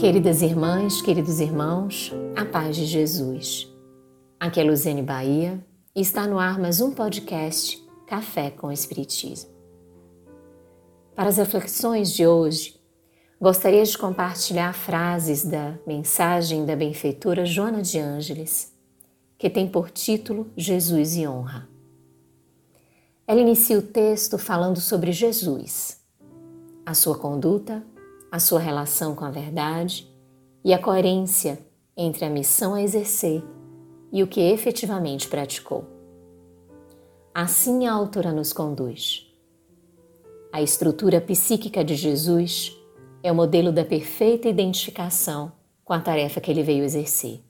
Queridas irmãs, queridos irmãos, a paz de Jesus. Aqui é Luziane Bahia e está no ar mais um podcast Café com Espiritismo. Para as reflexões de hoje, gostaria de compartilhar frases da mensagem da benfeitora Joana de Ângeles, que tem por título Jesus e Honra. Ela inicia o texto falando sobre Jesus, a sua conduta, a sua relação com a verdade e a coerência entre a missão a exercer e o que efetivamente praticou. Assim a autora nos conduz. A estrutura psíquica de Jesus é o modelo da perfeita identificação com a tarefa que ele veio exercer.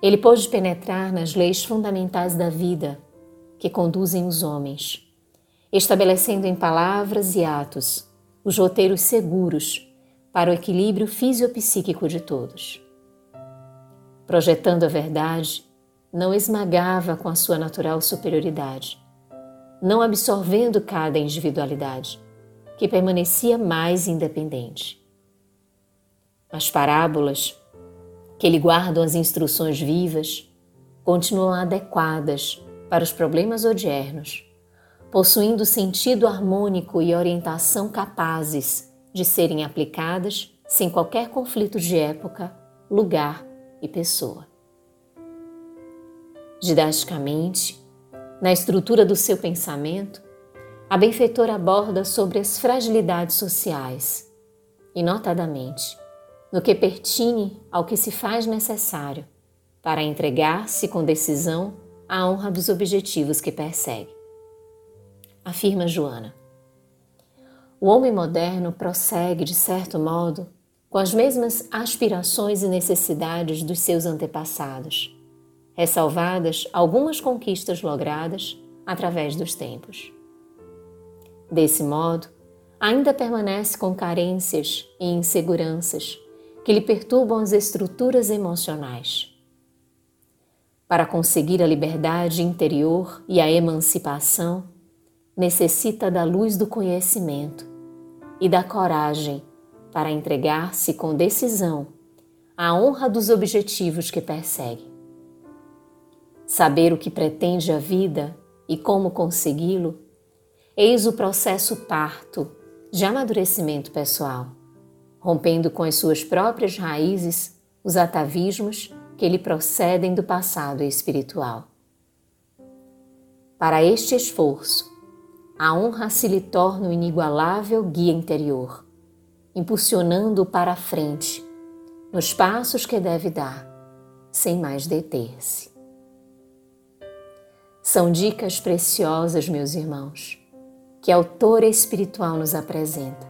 Ele pôde penetrar nas leis fundamentais da vida que conduzem os homens, estabelecendo em palavras e atos os roteiros seguros para o equilíbrio fisiopsíquico de todos. Projetando a verdade, não esmagava com a sua natural superioridade, não absorvendo cada individualidade, que permanecia mais independente. As parábolas, que lhe guardam as instruções vivas, continuam adequadas para os problemas odiernos possuindo sentido harmônico e orientação capazes de serem aplicadas sem qualquer conflito de época, lugar e pessoa. Didaticamente, na estrutura do seu pensamento, a benfeitora aborda sobre as fragilidades sociais e, notadamente, no que pertine ao que se faz necessário para entregar-se com decisão à honra dos objetivos que persegue afirma Joana. O homem moderno prossegue, de certo modo, com as mesmas aspirações e necessidades dos seus antepassados, ressalvadas algumas conquistas logradas através dos tempos. Desse modo, ainda permanece com carências e inseguranças que lhe perturbam as estruturas emocionais. Para conseguir a liberdade interior e a emancipação, necessita da luz do conhecimento e da coragem para entregar-se com decisão à honra dos objetivos que persegue. Saber o que pretende a vida e como consegui-lo, eis o processo parto de amadurecimento pessoal, rompendo com as suas próprias raízes os atavismos que lhe procedem do passado espiritual. Para este esforço, a honra se lhe torna o inigualável guia interior, impulsionando-o para a frente, nos passos que deve dar, sem mais deter-se. São dicas preciosas, meus irmãos, que a autora espiritual nos apresenta,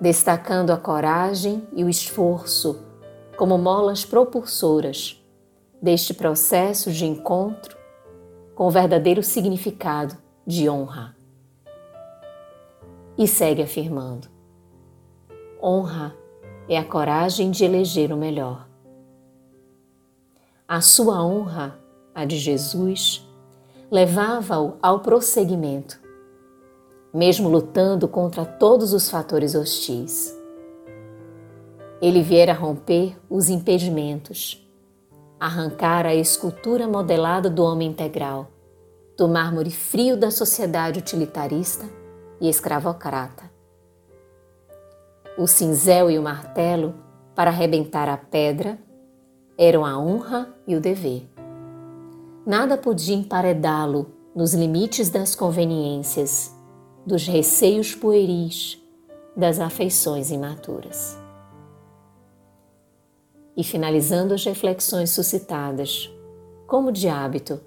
destacando a coragem e o esforço como molas propulsoras deste processo de encontro com o verdadeiro significado de honra. E segue afirmando: honra é a coragem de eleger o melhor. A sua honra, a de Jesus, levava-o ao prosseguimento, mesmo lutando contra todos os fatores hostis. Ele viera romper os impedimentos, arrancar a escultura modelada do homem integral do mármore frio da sociedade utilitarista e escravocrata. O cinzel e o martelo, para arrebentar a pedra, eram a honra e o dever. Nada podia emparedá-lo nos limites das conveniências, dos receios pueris, das afeições imaturas. E finalizando as reflexões suscitadas, como de hábito,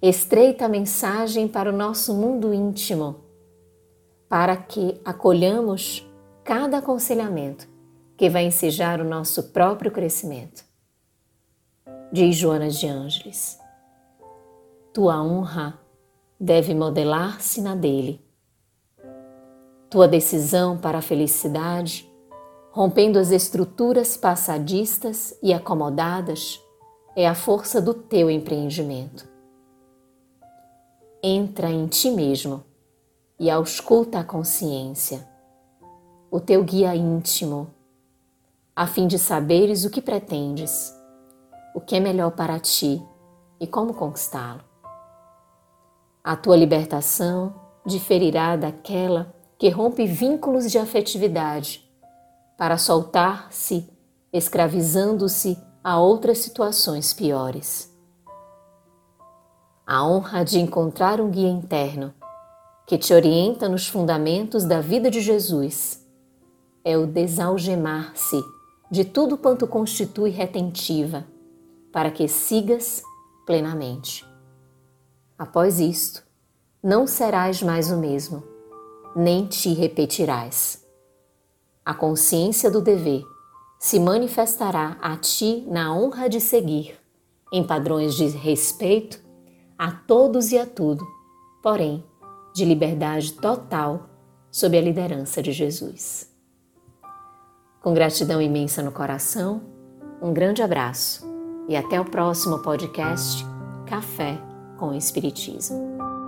estreita mensagem para o nosso mundo íntimo, para que acolhamos cada aconselhamento que vai ensejar o nosso próprio crescimento. Diz Joana de Ângeles: Tua honra deve modelar-se na dele. Tua decisão para a felicidade, rompendo as estruturas passadistas e acomodadas, é a força do teu empreendimento entra em ti mesmo e ausculta a consciência, o teu guia íntimo, a fim de saberes o que pretendes, o que é melhor para ti e como conquistá-lo. A tua libertação diferirá daquela que rompe vínculos de afetividade para soltar-se, escravizando-se a outras situações piores. A honra de encontrar um guia interno que te orienta nos fundamentos da vida de Jesus é o desalgemar-se de tudo quanto constitui retentiva, para que sigas plenamente. Após isto, não serás mais o mesmo, nem te repetirás. A consciência do dever se manifestará a ti na honra de seguir, em padrões de respeito a todos e a tudo, porém, de liberdade total sob a liderança de Jesus. Com gratidão imensa no coração, um grande abraço e até o próximo podcast Café com Espiritismo.